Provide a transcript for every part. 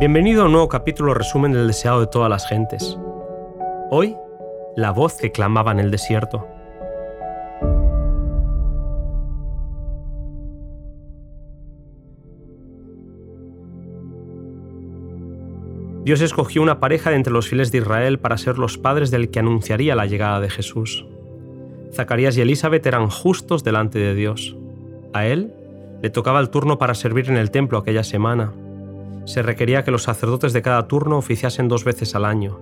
Bienvenido a un nuevo capítulo resumen del deseado de todas las gentes. Hoy, la voz que clamaba en el desierto. Dios escogió una pareja de entre los fieles de Israel para ser los padres del que anunciaría la llegada de Jesús. Zacarías y Elizabeth eran justos delante de Dios. A él le tocaba el turno para servir en el templo aquella semana. Se requería que los sacerdotes de cada turno oficiasen dos veces al año.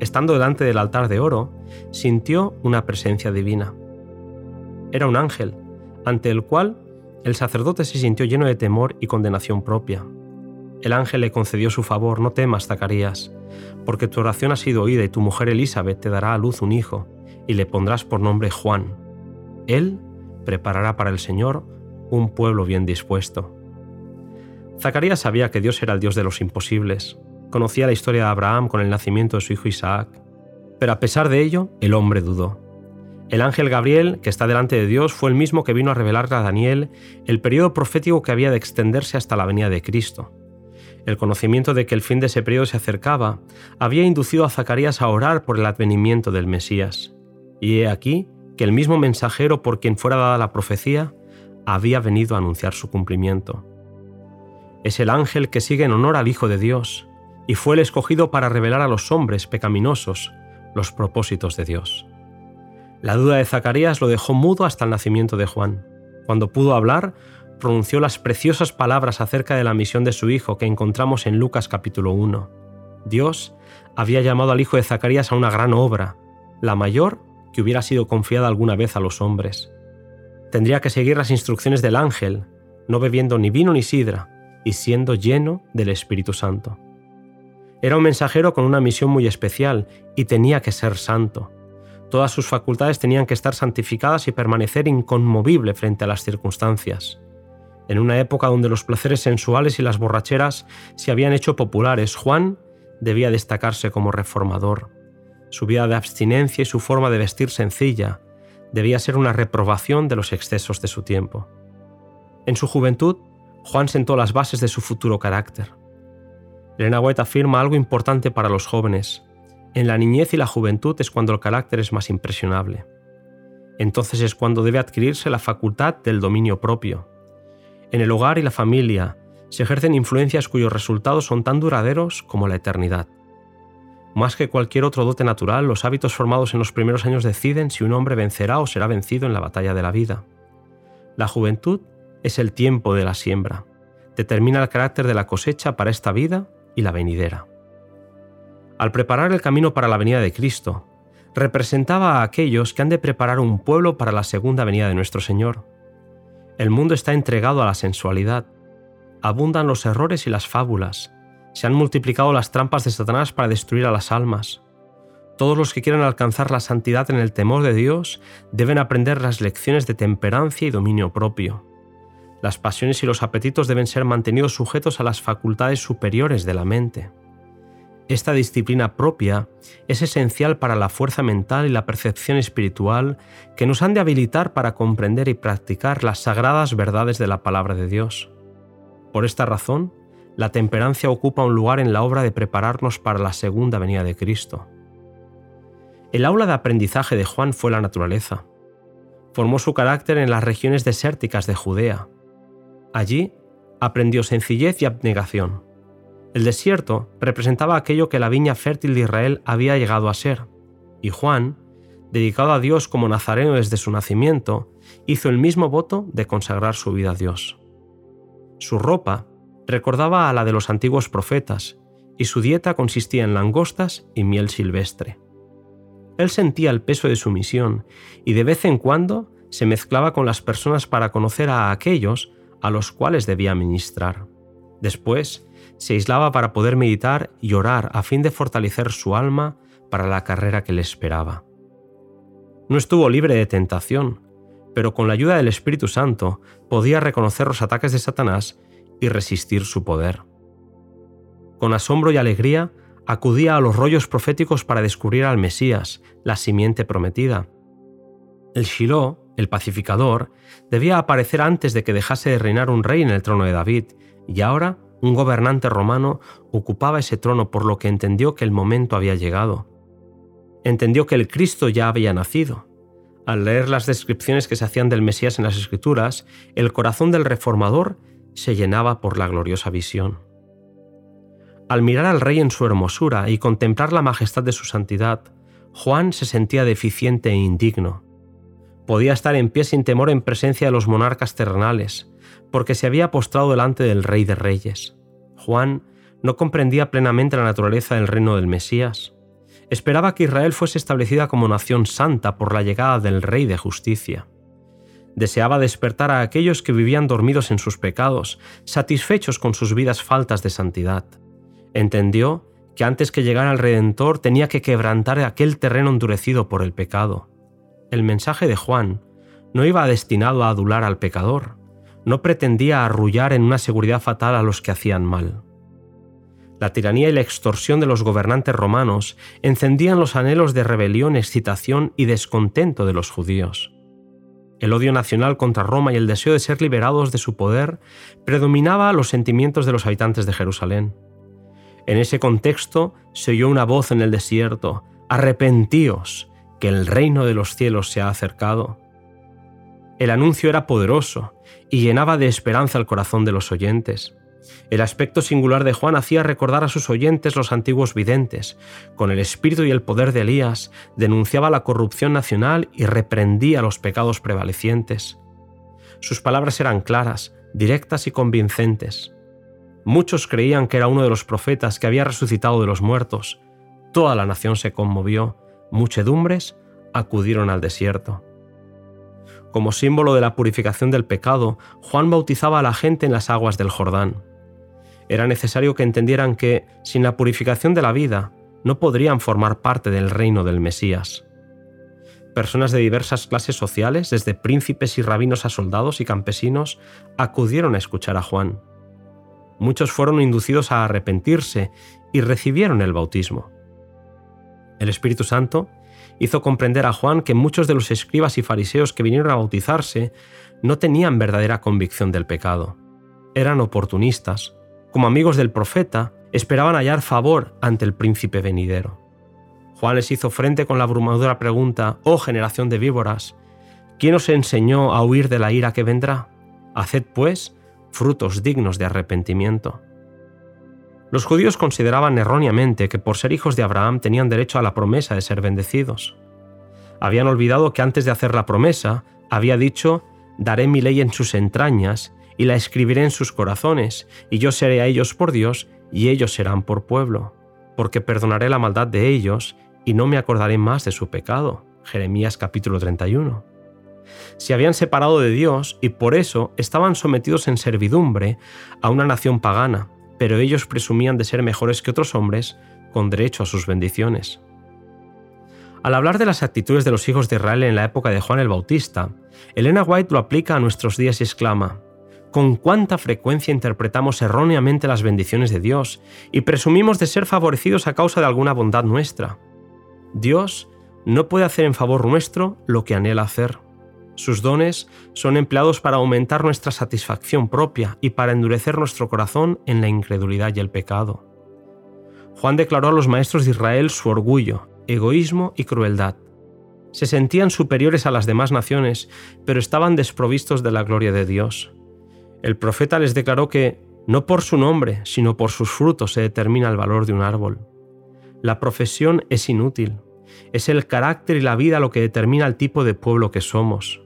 Estando delante del altar de oro, sintió una presencia divina. Era un ángel, ante el cual el sacerdote se sintió lleno de temor y condenación propia. El ángel le concedió su favor, no temas, Zacarías, porque tu oración ha sido oída y tu mujer Elizabeth te dará a luz un hijo, y le pondrás por nombre Juan. Él preparará para el Señor un pueblo bien dispuesto. Zacarías sabía que Dios era el Dios de los imposibles, conocía la historia de Abraham con el nacimiento de su hijo Isaac, pero a pesar de ello, el hombre dudó. El ángel Gabriel, que está delante de Dios, fue el mismo que vino a revelarle a Daniel el periodo profético que había de extenderse hasta la venida de Cristo. El conocimiento de que el fin de ese periodo se acercaba había inducido a Zacarías a orar por el advenimiento del Mesías. Y he aquí que el mismo mensajero por quien fuera dada la profecía había venido a anunciar su cumplimiento. Es el ángel que sigue en honor al Hijo de Dios, y fue el escogido para revelar a los hombres pecaminosos los propósitos de Dios. La duda de Zacarías lo dejó mudo hasta el nacimiento de Juan. Cuando pudo hablar, pronunció las preciosas palabras acerca de la misión de su hijo que encontramos en Lucas capítulo 1. Dios había llamado al hijo de Zacarías a una gran obra, la mayor que hubiera sido confiada alguna vez a los hombres. Tendría que seguir las instrucciones del ángel, no bebiendo ni vino ni sidra, y siendo lleno del Espíritu Santo. Era un mensajero con una misión muy especial y tenía que ser santo. Todas sus facultades tenían que estar santificadas y permanecer inconmovible frente a las circunstancias. En una época donde los placeres sensuales y las borracheras se habían hecho populares, Juan debía destacarse como reformador. Su vida de abstinencia y su forma de vestir sencilla debía ser una reprobación de los excesos de su tiempo. En su juventud, Juan sentó las bases de su futuro carácter. Elena White afirma algo importante para los jóvenes. En la niñez y la juventud es cuando el carácter es más impresionable. Entonces es cuando debe adquirirse la facultad del dominio propio, en el hogar y la familia se ejercen influencias cuyos resultados son tan duraderos como la eternidad. Más que cualquier otro dote natural, los hábitos formados en los primeros años deciden si un hombre vencerá o será vencido en la batalla de la vida. La juventud es el tiempo de la siembra. Determina el carácter de la cosecha para esta vida y la venidera. Al preparar el camino para la venida de Cristo, representaba a aquellos que han de preparar un pueblo para la segunda venida de nuestro Señor. El mundo está entregado a la sensualidad. Abundan los errores y las fábulas. Se han multiplicado las trampas de Satanás para destruir a las almas. Todos los que quieran alcanzar la santidad en el temor de Dios deben aprender las lecciones de temperancia y dominio propio. Las pasiones y los apetitos deben ser mantenidos sujetos a las facultades superiores de la mente. Esta disciplina propia es esencial para la fuerza mental y la percepción espiritual que nos han de habilitar para comprender y practicar las sagradas verdades de la palabra de Dios. Por esta razón, la temperancia ocupa un lugar en la obra de prepararnos para la segunda venida de Cristo. El aula de aprendizaje de Juan fue la naturaleza. Formó su carácter en las regiones desérticas de Judea. Allí aprendió sencillez y abnegación el desierto representaba aquello que la viña fértil de Israel había llegado a ser, y Juan, dedicado a Dios como nazareno desde su nacimiento, hizo el mismo voto de consagrar su vida a Dios. Su ropa recordaba a la de los antiguos profetas, y su dieta consistía en langostas y miel silvestre. Él sentía el peso de su misión y de vez en cuando se mezclaba con las personas para conocer a aquellos a los cuales debía ministrar. Después, se aislaba para poder meditar y orar a fin de fortalecer su alma para la carrera que le esperaba. No estuvo libre de tentación, pero con la ayuda del Espíritu Santo podía reconocer los ataques de Satanás y resistir su poder. Con asombro y alegría acudía a los rollos proféticos para descubrir al Mesías, la simiente prometida. El Shiloh, el pacificador, debía aparecer antes de que dejase de reinar un rey en el trono de David, y ahora un gobernante romano ocupaba ese trono por lo que entendió que el momento había llegado. Entendió que el Cristo ya había nacido. Al leer las descripciones que se hacían del Mesías en las Escrituras, el corazón del reformador se llenaba por la gloriosa visión. Al mirar al rey en su hermosura y contemplar la majestad de su santidad, Juan se sentía deficiente e indigno. Podía estar en pie sin temor en presencia de los monarcas terrenales, porque se había postrado delante del Rey de Reyes. Juan no comprendía plenamente la naturaleza del reino del Mesías. Esperaba que Israel fuese establecida como nación santa por la llegada del Rey de Justicia. Deseaba despertar a aquellos que vivían dormidos en sus pecados, satisfechos con sus vidas faltas de santidad. Entendió que antes que llegara el Redentor tenía que quebrantar aquel terreno endurecido por el pecado. El mensaje de Juan no iba destinado a adular al pecador, no pretendía arrullar en una seguridad fatal a los que hacían mal. La tiranía y la extorsión de los gobernantes romanos encendían los anhelos de rebelión, excitación y descontento de los judíos. El odio nacional contra Roma y el deseo de ser liberados de su poder predominaba los sentimientos de los habitantes de Jerusalén. En ese contexto se oyó una voz en el desierto, Arrepentíos, que el reino de los cielos se ha acercado. El anuncio era poderoso y llenaba de esperanza el corazón de los oyentes. El aspecto singular de Juan hacía recordar a sus oyentes los antiguos videntes. Con el espíritu y el poder de Elías denunciaba la corrupción nacional y reprendía los pecados prevalecientes. Sus palabras eran claras, directas y convincentes. Muchos creían que era uno de los profetas que había resucitado de los muertos. Toda la nación se conmovió, muchedumbres acudieron al desierto. Como símbolo de la purificación del pecado, Juan bautizaba a la gente en las aguas del Jordán. Era necesario que entendieran que, sin la purificación de la vida, no podrían formar parte del reino del Mesías. Personas de diversas clases sociales, desde príncipes y rabinos a soldados y campesinos, acudieron a escuchar a Juan. Muchos fueron inducidos a arrepentirse y recibieron el bautismo. El Espíritu Santo hizo comprender a Juan que muchos de los escribas y fariseos que vinieron a bautizarse no tenían verdadera convicción del pecado. Eran oportunistas. Como amigos del profeta, esperaban hallar favor ante el príncipe venidero. Juan les hizo frente con la abrumadora pregunta, oh generación de víboras, ¿quién os enseñó a huir de la ira que vendrá? Haced, pues, frutos dignos de arrepentimiento. Los judíos consideraban erróneamente que por ser hijos de Abraham tenían derecho a la promesa de ser bendecidos. Habían olvidado que antes de hacer la promesa, había dicho, daré mi ley en sus entrañas y la escribiré en sus corazones, y yo seré a ellos por Dios, y ellos serán por pueblo, porque perdonaré la maldad de ellos, y no me acordaré más de su pecado. Jeremías capítulo 31. Se habían separado de Dios y por eso estaban sometidos en servidumbre a una nación pagana, pero ellos presumían de ser mejores que otros hombres con derecho a sus bendiciones. Al hablar de las actitudes de los hijos de Israel en la época de Juan el Bautista, Elena White lo aplica a nuestros días y exclama, con cuánta frecuencia interpretamos erróneamente las bendiciones de Dios y presumimos de ser favorecidos a causa de alguna bondad nuestra. Dios no puede hacer en favor nuestro lo que anhela hacer. Sus dones son empleados para aumentar nuestra satisfacción propia y para endurecer nuestro corazón en la incredulidad y el pecado. Juan declaró a los maestros de Israel su orgullo, egoísmo y crueldad. Se sentían superiores a las demás naciones, pero estaban desprovistos de la gloria de Dios. El profeta les declaró que no por su nombre, sino por sus frutos se determina el valor de un árbol. La profesión es inútil, es el carácter y la vida lo que determina el tipo de pueblo que somos.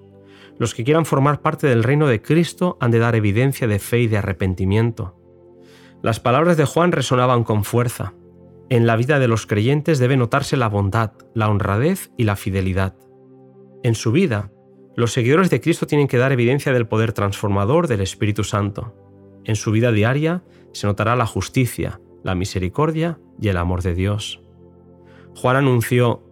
Los que quieran formar parte del reino de Cristo han de dar evidencia de fe y de arrepentimiento. Las palabras de Juan resonaban con fuerza. En la vida de los creyentes debe notarse la bondad, la honradez y la fidelidad. En su vida, los seguidores de Cristo tienen que dar evidencia del poder transformador del Espíritu Santo. En su vida diaria se notará la justicia, la misericordia y el amor de Dios. Juan anunció,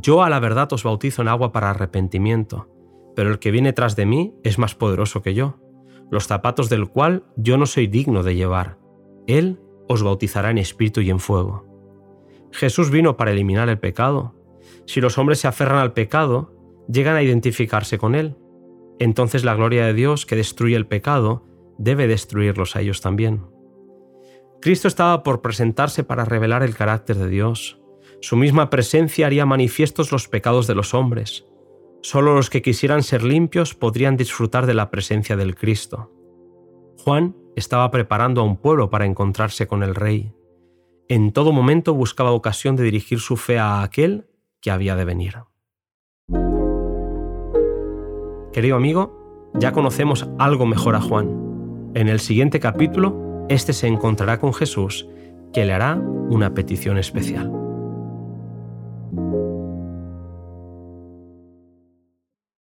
Yo a la verdad os bautizo en agua para arrepentimiento, pero el que viene tras de mí es más poderoso que yo, los zapatos del cual yo no soy digno de llevar. Él os bautizará en espíritu y en fuego. Jesús vino para eliminar el pecado. Si los hombres se aferran al pecado, llegan a identificarse con él. Entonces la gloria de Dios que destruye el pecado debe destruirlos a ellos también. Cristo estaba por presentarse para revelar el carácter de Dios. Su misma presencia haría manifiestos los pecados de los hombres. Solo los que quisieran ser limpios podrían disfrutar de la presencia del Cristo. Juan estaba preparando a un pueblo para encontrarse con el Rey. En todo momento buscaba ocasión de dirigir su fe a aquel que había de venir. Querido amigo, ya conocemos algo mejor a Juan. En el siguiente capítulo, este se encontrará con Jesús, que le hará una petición especial.